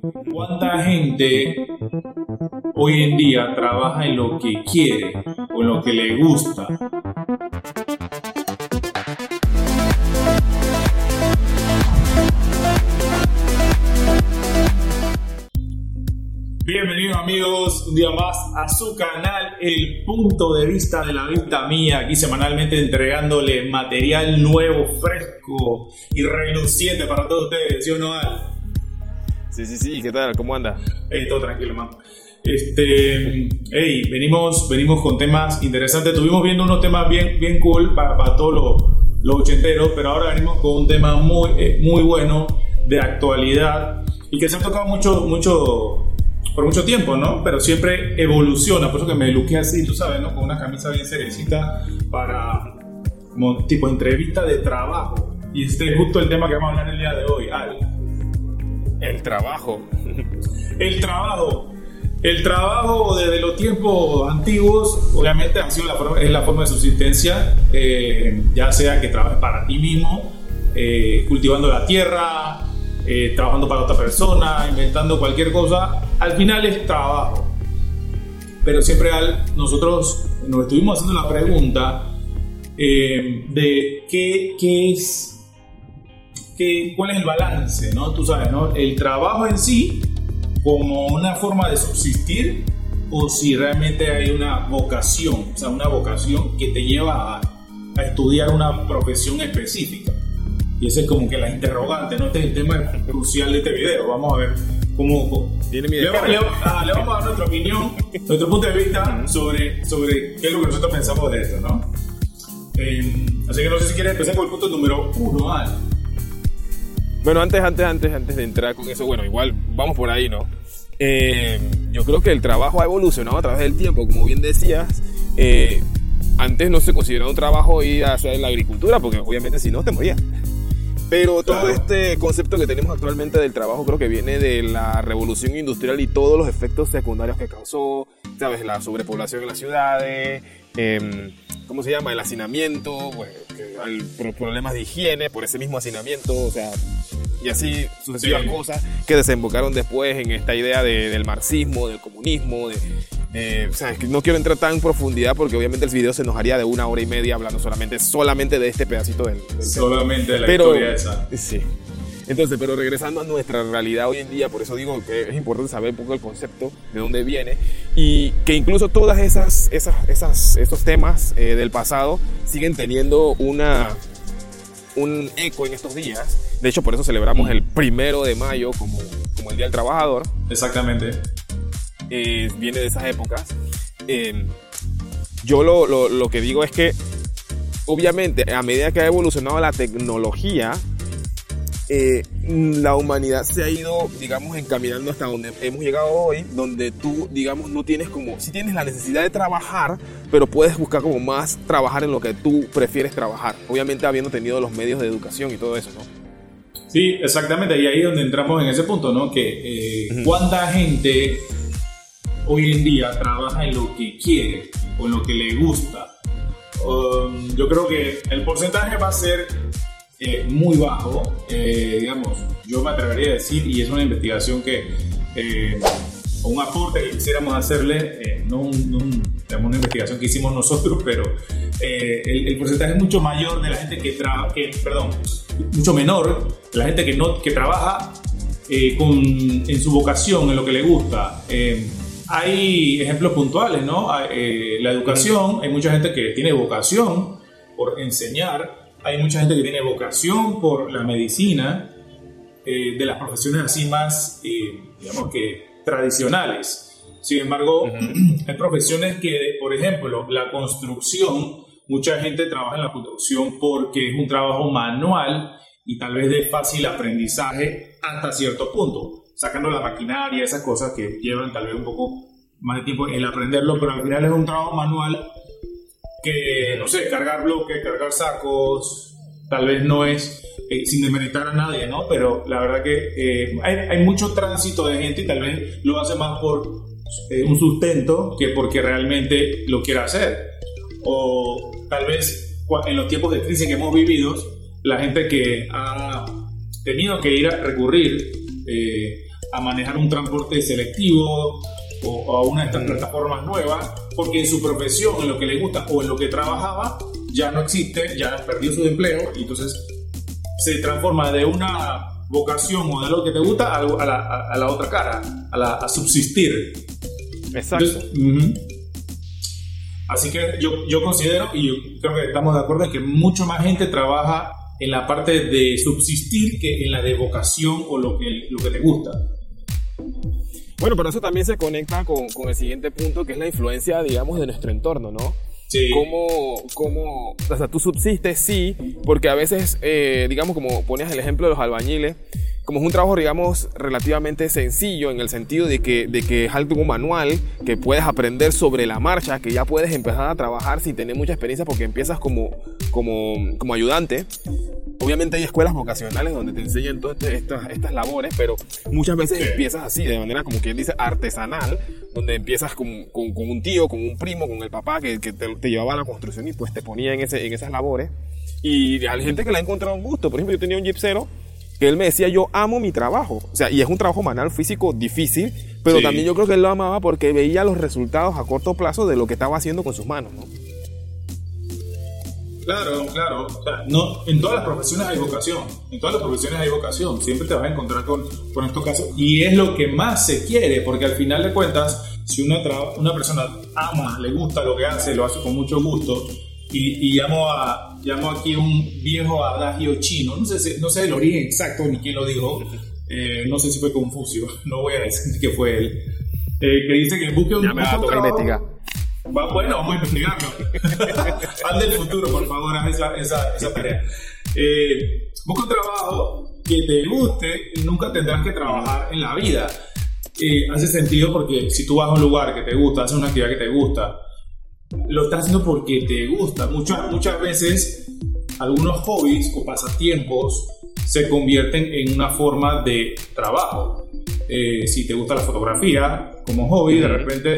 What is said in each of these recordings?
¿Cuánta gente hoy en día trabaja en lo que quiere o en lo que le gusta? Bienvenidos amigos, un día más a su canal El Punto de Vista de la Vista Mía, aquí semanalmente entregándole material nuevo, fresco y reluciente para todos ustedes, ¿sí o no, Al? Sí, sí, sí, ¿qué tal? ¿Cómo anda? Hey, todo tranquilo, man. Este, hey, venimos, venimos con temas interesantes. Estuvimos viendo unos temas bien, bien cool para, para todos los, los ochenteros, pero ahora venimos con un tema muy, eh, muy bueno de actualidad y que se ha tocado mucho, mucho por mucho tiempo, ¿no? Pero siempre evoluciona, por eso que me luqué así, tú sabes, ¿no? Con una camisa bien seriecita para, como tipo entrevista de trabajo. Y este es justo el tema que vamos a hablar el día de hoy, Al. El trabajo. El trabajo. El trabajo desde los tiempos antiguos, obviamente, ha sido la forma, es la forma de subsistencia, eh, ya sea que trabajes para ti mismo, eh, cultivando la tierra, eh, trabajando para otra persona, inventando cualquier cosa, al final es trabajo. Pero siempre nosotros nos estuvimos haciendo la pregunta de qué, qué es, qué, cuál es el balance, ¿no? Tú sabes, ¿no? El trabajo en sí como una forma de subsistir o si realmente hay una vocación, o sea, una vocación que te lleva a, a estudiar una profesión específica. Y ese es como que la interrogante, ¿no? Este es el tema crucial de este video. Vamos a ver cómo... Tiene mi le, le- ah, le vamos a dar nuestra opinión, nuestro punto de vista sobre, sobre qué es lo que nosotros pensamos de esto, ¿no? Eh, así que no sé si quieres empezar con el punto número uno, Al. Bueno, antes, antes, antes, antes de entrar con eso, bueno, igual vamos por ahí, ¿no? Eh, yo creo que el trabajo ha evolucionado a través del tiempo, como bien decías. eh, antes no se consideraba un trabajo ir a hacer la agricultura, porque obviamente si no te morías. Pero todo este concepto que tenemos actualmente del trabajo creo que viene de la revolución industrial y todos los efectos secundarios que causó, ¿sabes? La sobrepoblación en las ciudades, em, ¿cómo se llama? El hacinamiento, pues, hay pro- problemas de higiene por ese mismo hacinamiento, o sea, y así sucesivas Sí. cosas que desembocaron después en esta idea de- del marxismo, del comunismo, de, eh, o sea, es que no quiero entrar tan en profundidad porque obviamente el video se nos haría de una hora y media hablando solamente, solamente de este pedacito del, del. Solamente la Pero, historia esa. sí. Entonces, pero regresando a nuestra realidad hoy en día, por eso digo que es importante saber un poco el concepto, de dónde viene, y que incluso todas esas, esas, esas esos temas eh, del pasado siguen teniendo una, un eco en estos días. De hecho, por eso celebramos el primero de mayo como, como el Día del Trabajador. Exactamente. Eh, viene de esas épocas. Eh, yo lo, lo- lo que digo es que, obviamente, a medida que ha evolucionado la tecnología, eh, la humanidad se ha ido, digamos, encaminando hasta donde hemos llegado hoy, donde tú, digamos, no tienes como, si tienes la necesidad de trabajar, pero puedes buscar como más trabajar en lo que tú prefieres trabajar, obviamente habiendo tenido los medios de educación y todo eso, ¿no? Sí, exactamente, y ahí es donde entramos en ese punto, ¿no? Que eh, cuánta gente hoy en día trabaja en lo que quiere o en lo que le gusta. Um, yo creo que el porcentaje va a ser eh, muy bajo, eh, digamos, yo me atrevería a decir, y es una investigación que, eh, un aporte que quisiéramos hacerle, eh, no, no digamos, una investigación que hicimos nosotros, pero eh, el, el porcentaje es mucho mayor de la gente que trabaja, perdón, mucho menor la gente que, no, que trabaja eh, con, en su vocación, en lo que le gusta. Hay ejemplos puntuales, ¿no? Eh, la educación, hay mucha gente que tiene vocación por enseñar, hay mucha gente que tiene vocación por la medicina, eh, de las profesiones así más, eh, digamos que tradicionales. Sin embargo, hay profesiones que, por ejemplo, la construcción, mucha gente trabaja en la construcción porque es un trabajo manual y tal vez de fácil aprendizaje hasta cierto punto, sacando la maquinaria, esas cosas que llevan tal vez un poco más de tiempo el aprenderlo, pero al final es un trabajo manual que, no sé, cargar bloques, cargar sacos, tal vez no es eh, sin demeritar a nadie, ¿no? Pero la verdad que eh, hay, hay mucho tránsito de gente y tal vez lo hace más por eh, un sustento que porque realmente lo quiera hacer. O tal vez en los tiempos de crisis que hemos vivido, la gente que ha tenido que ir a recurrir eh, a manejar un transporte selectivo o, a una de estas plataformas nuevas, porque en su profesión, en lo que le gusta o en lo que trabajaba, ya no existe, ya perdió su empleo y entonces se transforma de una vocación o de lo que te gusta a, la, a la, otra cara, a, la, a subsistir. Exacto. Así que yo, yo considero, y yo creo que estamos de acuerdo, en que mucho más gente trabaja en la parte de subsistir que en la de vocación o lo que, lo que te gusta. Bueno, pero eso también se conecta con, con, el siguiente punto, que es la influencia, digamos, de nuestro entorno, ¿no? Sí. ¿Cómo, cómo, o sea, tú subsistes, sí, porque a veces, eh, digamos, como ponías el ejemplo de los albañiles, como es un trabajo, digamos, relativamente sencillo en el sentido de que, de que es algo manual, que puedes aprender sobre la marcha, que ya puedes empezar a trabajar sin tener mucha experiencia porque empiezas como, como, como ayudante. Obviamente hay escuelas vocacionales donde te enseñan todas estas, estas labores, pero muchas veces empiezas así, de manera como quien dice artesanal, donde empiezas con, con, con, un tío, con un primo, con el papá que, que te, te, llevaba a la construcción y pues te ponía en, ese, en esas labores. Y hay gente que le ha encontrado un gusto. Por ejemplo, yo tenía un gipsero que él me decía, yo amo mi trabajo. O sea, y es un trabajo manual físico difícil, pero sí. también yo creo que él lo amaba porque veía los resultados a corto plazo de lo que estaba haciendo con sus manos, ¿no? Claro, claro. O sea, no, en todas las profesiones hay vocación. En todas las profesiones hay vocación. Siempre te vas a encontrar con, con estos casos. Y es lo que más se quiere, porque al final de cuentas, si una, una persona ama, le gusta lo que hace, lo hace con mucho gusto, y, y llamo, a, llamo aquí un viejo adagio chino, no sé, no sé el origen exacto ni quién lo dijo, eh, no sé si fue Confucio, no voy a decir que fue él, eh, que dice que busque un, ya me un trabajo. Va, bueno, vamos a investigarlo. Haz del futuro, por favor, haz esa, esa, esa tarea. Eh, busca un trabajo que te guste nunca tendrás que trabajar en la vida. Eh, hace sentido porque si tú vas a un lugar que te gusta, haces una actividad que te gusta, lo estás haciendo porque te gusta. Muchas, muchas veces algunos hobbies o pasatiempos se convierten en una forma de trabajo. Eh, si te gusta la fotografía como hobby, de repente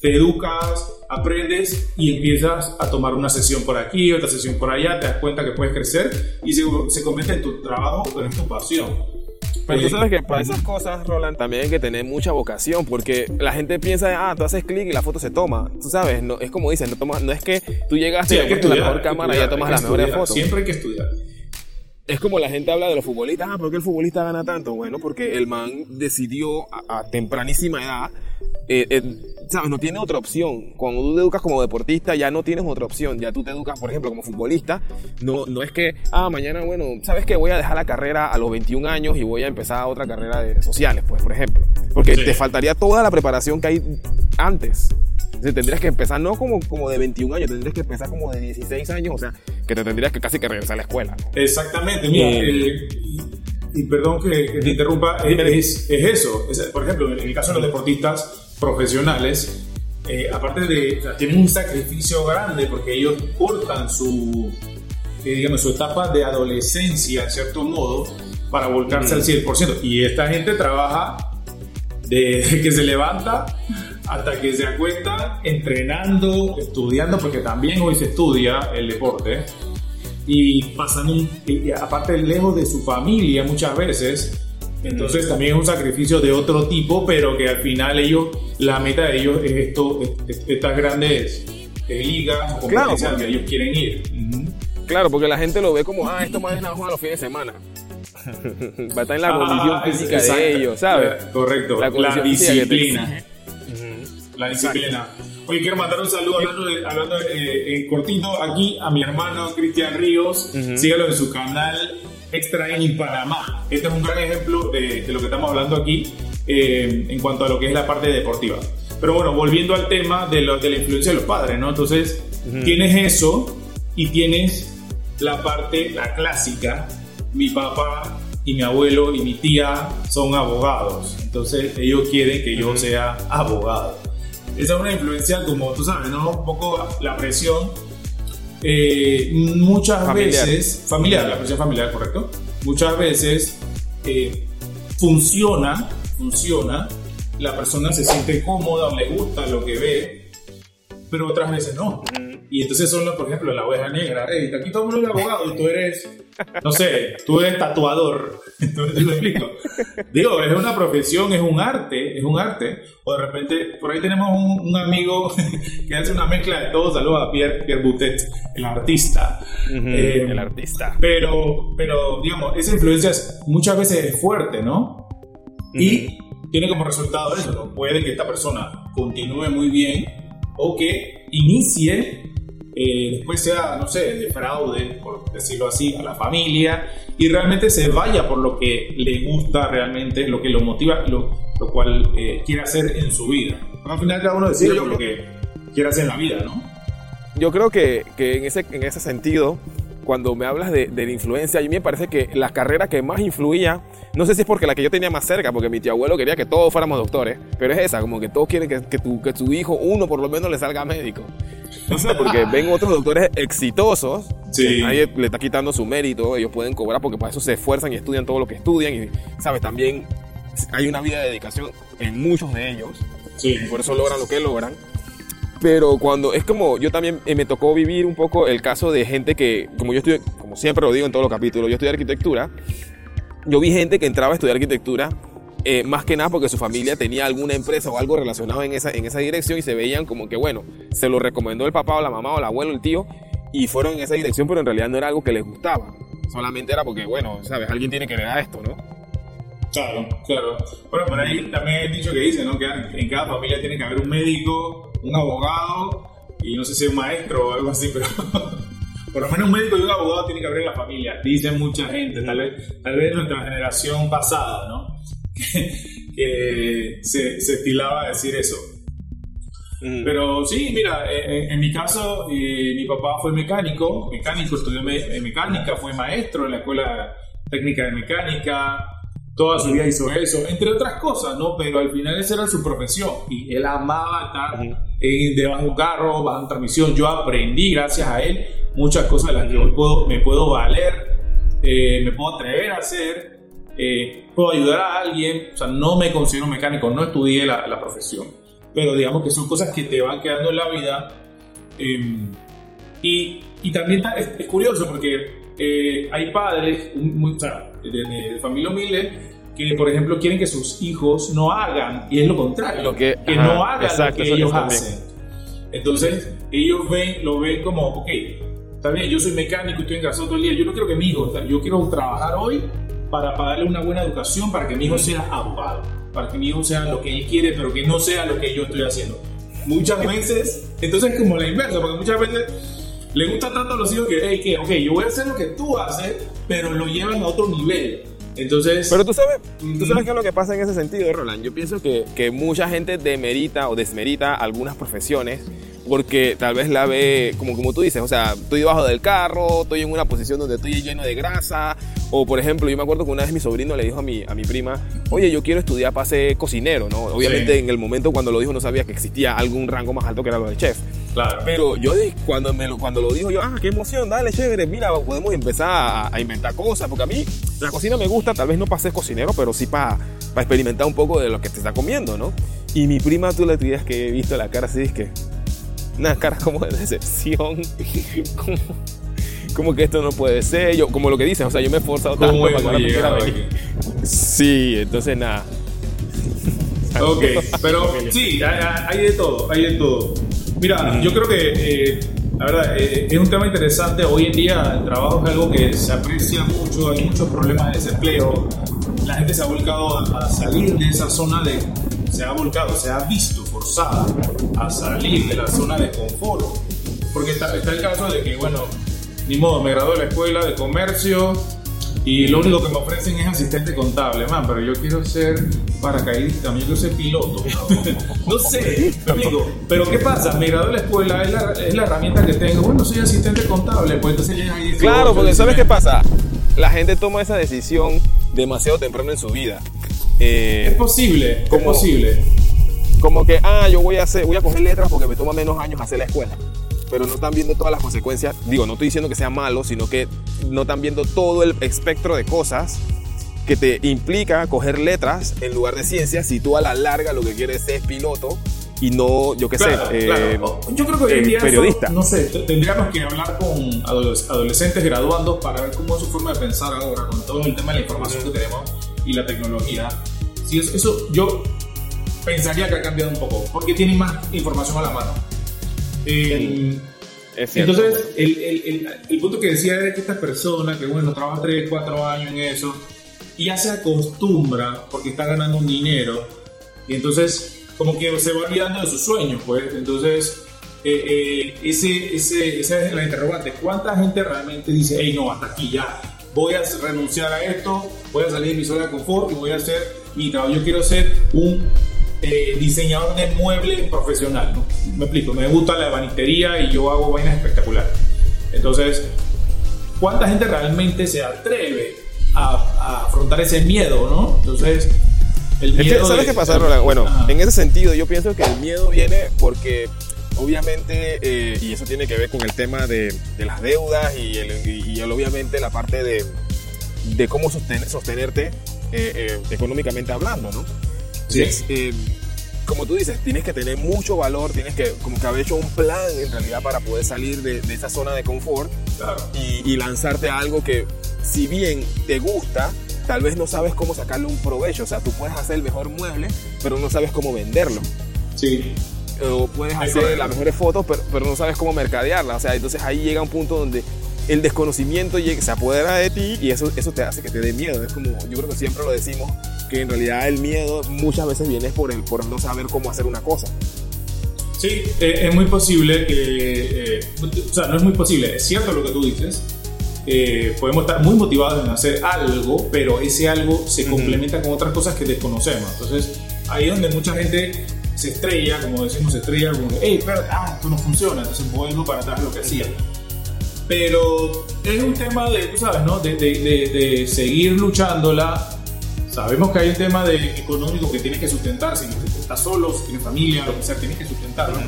te educas, aprendes y empiezas a tomar una sesión por aquí, otra sesión por allá, te das cuenta que puedes crecer y se, se convierte en tu trabajo o en tu pasión. Pero tú sabes que para esas cosas, Roland, también hay que tener mucha vocación, porque la gente piensa, ah, tú haces clic y la foto se toma. Tú sabes, no, es como dicen, no, toma, no es que tú llegaste sí, y la mejor cámara y ya tomas las mejores fotos. Siempre hay que estudiar. Es como la gente habla de los futbolistas, ah, ¿por qué el futbolista gana tanto? Bueno, porque el man decidió a, a tempranísima edad eh, eh, ¿sabes? No tiene otra opción. Cuando tú te educas como deportista, ya no tienes otra opción. Ya tú te educas, por ejemplo, como futbolista. No, no es que, ah, mañana, bueno, ¿sabes que Voy a dejar la carrera a los 21 años y voy a empezar otra carrera de sociales, pues, por ejemplo. Porque sí. te faltaría toda la preparación que hay antes. Entonces, tendrías que empezar no como, como de 21 años, tendrías que empezar como de 16 años, o sea, que te tendrías que casi que regresar a la escuela. ¿no? Exactamente, mira, eh, eh, y, y, perdón que, que te interrumpa, es, es, eso. Es, por ejemplo, en el caso de los deportistas, profesionales, eh, aparte de, o sea, tienen un sacrificio grande porque ellos cortan su, eh, digamos, su etapa de adolescencia, en cierto modo, para volcarse mm. al 100%. Y esta gente trabaja de que se levanta hasta que se acuesta entrenando, estudiando, porque también hoy se estudia el deporte, y pasando, y aparte lejos de su familia muchas veces, entonces también es un sacrificio de otro tipo, pero que al final ellos, la meta de ellos es esto, estas grandes ligas o competencias claro, ellos quieren ir. Uh -huh. Claro, porque la gente lo ve como, ah, esto más es nada más a los fines de semana. Va a estar en la condición ah, física exacto. de ellos, ¿sabes? Correcto, la, la disciplina. La disciplina. Oye, quiero mandar un saludo hablando, de, hablando de, eh, eh, cortito aquí a mi hermano Cristian Ríos. Uh -huh. Sígalo en su canal Extra en Panamá. Este es un gran ejemplo de, de lo que estamos hablando aquí eh, en cuanto a lo que es la parte deportiva. Pero bueno, volviendo al tema de, lo, de la influencia de los padres, ¿no? Entonces, uh -huh. tienes eso y tienes la parte, la clásica. Mi papá y mi abuelo y mi tía son abogados. Entonces, ellos quieren que yo sea abogado. Esa es una influencia, como tú sabes, ¿no? Un poco la presión eh, muchas familiar. veces, familiar, la presión familiar, correcto. Muchas veces eh, funciona, funciona, la persona se siente cómoda o le gusta lo que ve, pero otras veces no. Y entonces son, por ejemplo, la oveja negra. Hey, aquí todo el mundo es abogado y tú eres, no sé, tú eres tatuador. Entonces, lo explico. Digo, es una profesión, es un arte, es un arte. O de repente, por ahí tenemos un, un amigo que hace una mezcla de todo. Saludos a Pierre, Pierre Boutet, el artista. eh, el artista. Pero, pero, digamos, esa influencia es, muchas veces es fuerte, ¿no? Y tiene como resultado eso, ¿no? Puede que esta persona continúe muy bien o que inicie, eh, después sea, no sé, de fraude, por decirlo así, a la familia y realmente se vaya por lo que le gusta realmente, lo que lo motiva, lo, lo cual eh, quiere hacer en su vida. Al final cada uno decide lo que quiere hacer en la vida, ¿no? Yo creo que, que en, ese, en ese sentido, cuando me hablas de, de, la influencia, a mí me parece que la carrera que más influía, no sé si es porque la que yo tenía más cerca, porque mi tío abuelo quería que todos fuéramos doctores, pero es esa, como que todos quieren que, que, tu, que tu hijo, uno por lo menos, le salga médico. No sé, porque ven otros doctores exitosos, sí. nadie le está quitando su mérito, ellos pueden cobrar porque para eso se esfuerzan y estudian todo lo que estudian y, ¿sabes? También hay una vida de dedicación en muchos de ellos, sí. y por eso logran lo que logran. Pero cuando es como yo también eh, me tocó vivir un poco el caso de gente que, como yo estudié, como siempre lo digo en todos los capítulos, yo estudié arquitectura. Yo vi gente que entraba a estudiar arquitectura eh, más que nada porque su familia tenía alguna empresa o algo relacionado en esa, en esa dirección y se veían como que, bueno, se lo recomendó el papá o la mamá o el abuelo, el tío, y fueron en esa dirección, pero en realidad no era algo que les gustaba. Solamente era porque, bueno, sabes, alguien tiene que heredar esto, ¿no? Claro, claro. Bueno, por ahí también he dicho que dice, ¿no? Que en cada familia tiene que haber un médico, un abogado y no sé si un maestro o algo así, pero por lo menos un médico y un abogado tiene que haber en la familia. Dicen mucha gente, tal vez, tal vez nuestra generación pasada, ¿no? que se, se estilaba a decir eso. Mm. Pero sí, mira, en, en mi caso, eh, mi papá fue mecánico, mecánico, estudió me mecánica, fue maestro en la escuela técnica de mecánica, toda su vida hizo eso, entre otras cosas, ¿no? Pero al final esa era su profesión y él amaba estar en, debajo de un carro, bajo una transmisión. Yo aprendí gracias a él muchas cosas de las que hoy puedo, me puedo valer, eh, me puedo atrever a hacer, eh, puedo ayudar a alguien. O sea, no me considero mecánico, no estudié la, la profesión, pero digamos que son cosas que te van quedando en la vida. Eh, y, y, también es, es, curioso porque eh, hay padres, muy, o sea, de, de, familia humilde, que por ejemplo quieren que sus hijos no hagan, y es lo contrario, lo que, que ajá, no hagan exacto, lo que ellos hacen. Entonces, ellos ven, lo ven como, ok, está bien, yo soy mecánico estoy engrasado todo el día, yo no quiero que mi hijo, yo quiero trabajar hoy para, darle una buena educación, para que mi hijo sea abogado, para que mi hijo sea lo que él quiere, pero que no sea lo que yo estoy haciendo. Muchas veces, entonces es como la inversa, porque muchas veces le gusta tanto a los hijos que, hey, que, ok, yo voy a hacer lo que tú haces, pero lo llevan a otro nivel. Entonces. Pero tú sabes, tú sabes qué es lo que pasa en ese sentido, Roland. Yo pienso que, que mucha gente demerita o desmerita algunas profesiones porque tal vez la ve, como, como tú dices, o sea, estoy debajo del carro, estoy en una posición donde estoy lleno de grasa, o por ejemplo, yo me acuerdo que una vez mi sobrino le dijo a mi, a mi prima, oye, yo quiero estudiar para ser cocinero, ¿no? Obviamente sí. en el momento cuando lo dijo no sabía que existía algún rango más alto que era lo de chef. Claro. Pero yo cuando, me lo, cuando lo dijo, yo, ah, qué emoción, dale, chévere, mira, podemos empezar a, a inventar cosas, porque a mí la cocina me gusta, tal vez no para ser cocinero, pero sí para, para experimentar un poco de lo que te está comiendo, ¿no? Y mi prima, tú le dirías que he visto la cara así, es que una cara como de decepción, como, como, que esto no puede ser, yo, como lo que dices, o sea, yo me he esforzado tanto para que quiera venir. Sí, entonces nada. Ok, pero sí, hay de todo, hay de todo. Mira, yo creo que, eh, la verdad, eh, es un tema interesante. Hoy en día el trabajo es algo que se aprecia mucho, hay muchos problemas de desempleo. La gente se ha volcado a, a salir de esa zona de, se ha volcado, se ha visto forzada a salir de la zona de confort. Porque está, está, el caso de que, bueno, ni modo, me gradué de la escuela de comercio y lo único que me ofrecen es asistente contable, man, pero yo quiero ser paracaidista, yo quiero ser piloto. no sé, amigo, pero ¿qué pasa? Me gradué de la escuela, es la, es la herramienta que tengo. Bueno, soy asistente contable, pues entonces ya ahí Claro, porque ¿sabes qué pasa? La gente toma esa decisión demasiado temprano en su vida. Eh, es posible, como, es posible. Como que, ah, yo voy a hacer, voy a coger letras porque me toma menos años hacer la escuela. Pero no están viendo todas las consecuencias. Digo, no estoy diciendo que sea malo, sino que no están viendo todo el espectro de cosas que te implica coger letras en lugar de ciencias si tú a la larga lo que quieres es piloto y no, yo qué sé, eh, yo creo que hoy en día periodista. no sé, tendríamos que hablar con adolescentes graduando para ver cómo es su forma de pensar ahora con todo el tema de la información que tenemos y la tecnología. Si eso yo pensaría que ha cambiado un poco, porque tienen más información a la mano. Eh, entonces, el, el, el, punto que decía es que esta persona, que bueno, trabaja 3, 4 años en eso, y ya se acostumbra porque está ganando un dinero, y entonces como que se va olvidando de sus sueños, pues. Entonces, eh, eh, ese, ese, esa es la interrogante. ¿Cuánta gente realmente dice, hey, no, hasta aquí ya, voy a renunciar a esto, voy a salir de mi zona de confort y voy a hacer mi trabajo? Yo quiero ser un eh, diseñador de muebles profesional. ¿no? Me explico, me gusta la banistería y yo hago vainas espectaculares. Entonces, ¿cuánta gente realmente se atreve a, afrontar ese miedo, no? Entonces, el miedo. ¿Sabes qué pasa, Roland? Bueno, en ese sentido, yo pienso que el miedo viene porque obviamente, eh, y eso tiene que ver con el tema de, las deudas y, y, obviamente la parte de, de cómo sostenerte eh, económicamente hablando, ¿no? Sí. Eh, como tú dices, tienes que tener mucho valor, tienes que como que haber hecho un plan en realidad para poder salir de, esa zona de confort y, lanzarte a algo que si bien te gusta, tal vez no sabes cómo sacarle un provecho. O sea, tú puedes hacer el mejor mueble, pero no sabes cómo venderlo. Sí. O puedes hacer las mejores fotos, pero, pero, no sabes cómo mercadearla. O sea, entonces ahí llega un punto donde el desconocimiento se apodera de ti y eso, eso te hace que te dé miedo. Es como, yo creo que siempre lo decimos, que en realidad el miedo muchas veces viene por, el, por no saber cómo hacer una cosa. Sí, eh, es muy posible que, eh, o sea, no es muy posible, es cierto lo que tú dices, eh, podemos estar muy motivados en hacer algo, pero ese algo se complementa con otras cosas que desconocemos. Entonces, ahí es donde mucha gente se estrella, como decimos, se estrella, como que, hey, pero ah, esto no funciona, entonces vuelvo para atrás lo que hacía. Pero es un tema de, tú sabes, ¿no? De, de, de, de seguir luchándola Sabemos que hay un tema de económico que tienes que sustentar, si estás solo, si tienes familia, lo que sea, tienes que sustentarlo.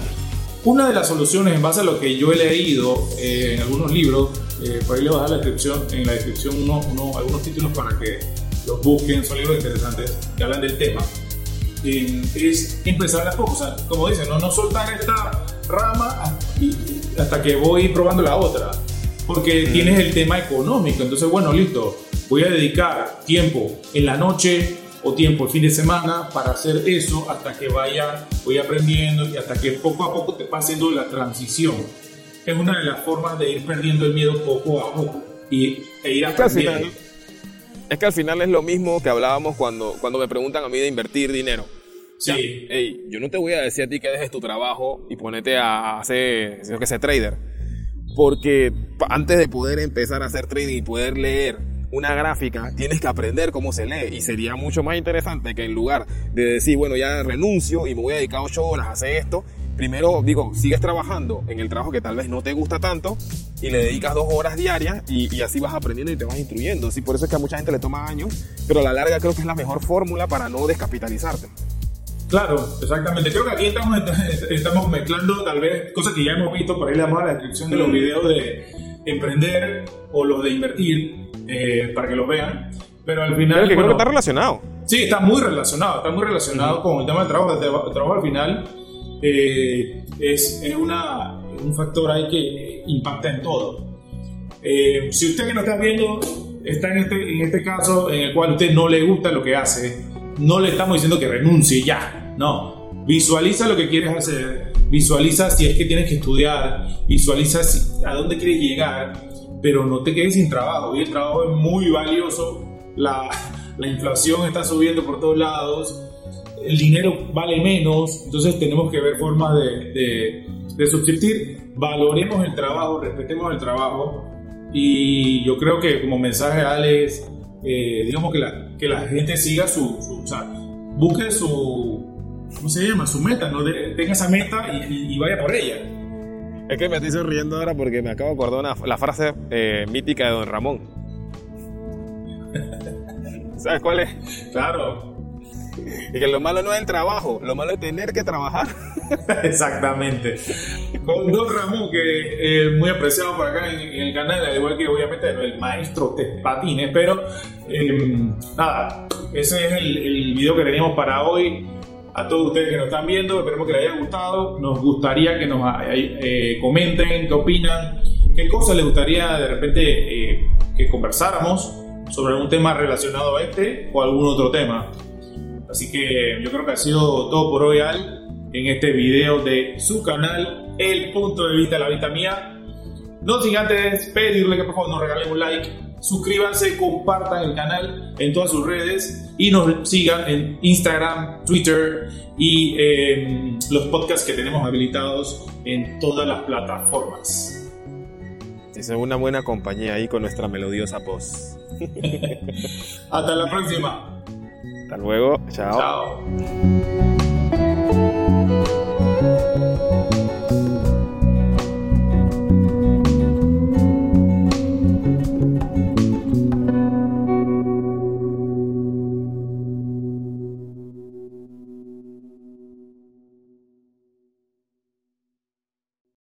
Una de las soluciones, en base a lo que yo he leído eh, en algunos libros, eh, por ahí le voy a dar la descripción, en la descripción uno, uno, algunos títulos para que los busquen, son libros interesantes que hablan del tema, eh, es empezar a poco, o sea, como dicen, no, no soltar esta rama hasta que voy probando la otra, porque tienes el tema económico, entonces bueno, listo, voy a dedicar tiempo en la noche o tiempo el fin de semana para hacer eso hasta que vaya, voy aprendiendo y hasta que poco a poco te va haciendo la transición. Es una de las formas de ir perdiendo el miedo poco a poco y, e ir aprendiendo. Es que al final es lo mismo que hablábamos cuando, cuando me preguntan a mí de invertir dinero. Sí. hey, yo no te voy a decir a ti que dejes tu trabajo y ponete a hacer, que sé, trader. Porque antes de poder empezar a hacer trading y poder leer una gráfica, tienes que aprender cómo se lee y sería mucho más interesante que en lugar de decir, bueno, ya renuncio y me voy a dedicar ocho horas a hacer esto, primero digo, sigues trabajando en el trabajo que tal vez no te gusta tanto y le dedicas dos horas diarias y, así vas aprendiendo y te vas instruyendo. Sí, por eso es que a mucha gente le toma años, pero a la larga creo que es la mejor fórmula para no descapitalizarte. Claro, exactamente. Creo que aquí estamos, estamos mezclando tal vez cosas que ya hemos visto, por ahí le damos a la descripción de los videos de emprender o los de invertir eh, para que los vean. Pero al final. Pero que creo que está relacionado. Sí, está muy relacionado. Está muy relacionado con el tema del trabajo. El trabajo al final eh, es, es una, un factor ahí que impacta en todo. Eh, si usted que nos está viendo está en este, en este caso en el cual a usted no le gusta lo que hace, no le estamos diciendo que renuncie ya. No. Visualiza lo que quieres hacer Visualiza si es que tienes que estudiar, visualiza a dónde quieres llegar, pero no te quedes sin trabajo. Y el trabajo es muy valioso, la, la inflación está subiendo por todos lados, el dinero vale menos, entonces tenemos que ver formas de, de, de subsistir. Valoremos el trabajo, respetemos el trabajo y yo creo que como mensaje Alex, eh, digamos que la, que la gente siga su, su o sea, busque su, ¿cómo se llama? Su meta, ¿no? tenga esa meta y, vaya por ella. Es que me estoy sonriendo ahora porque me acabo de acordar una, la frase eh, mítica de Don Ramón. ¿Sabes cuál es? Claro. Y que lo malo no es el trabajo, lo malo es tener que trabajar. Exactamente. Con Don Ramón, que es muy apreciado por acá en, el canal, al igual que obviamente el maestro de patines, pero em, nada, ese es el, el video que teníamos para hoy a todos ustedes que nos están viendo. Esperemos que les haya gustado. Nos gustaría que nos eh, comenten qué opinan, qué cosas les gustaría de repente eh, que conversáramos sobre algún tema relacionado a este o algún otro tema. Así que yo creo que ha sido todo por hoy, Al, en este video de su canal, El Punto de Vista de la Vista Mía. No sin antes pedirle que por favor nos regalen un like, suscríbanse, compartan el canal en todas sus redes y nos sigan en Instagram, Twitter y em, los podcasts que tenemos habilitados en todas las plataformas. Es una buena compañía ahí con nuestra melodiosa voz. Hasta la próxima. Hasta luego. Chao. Chao.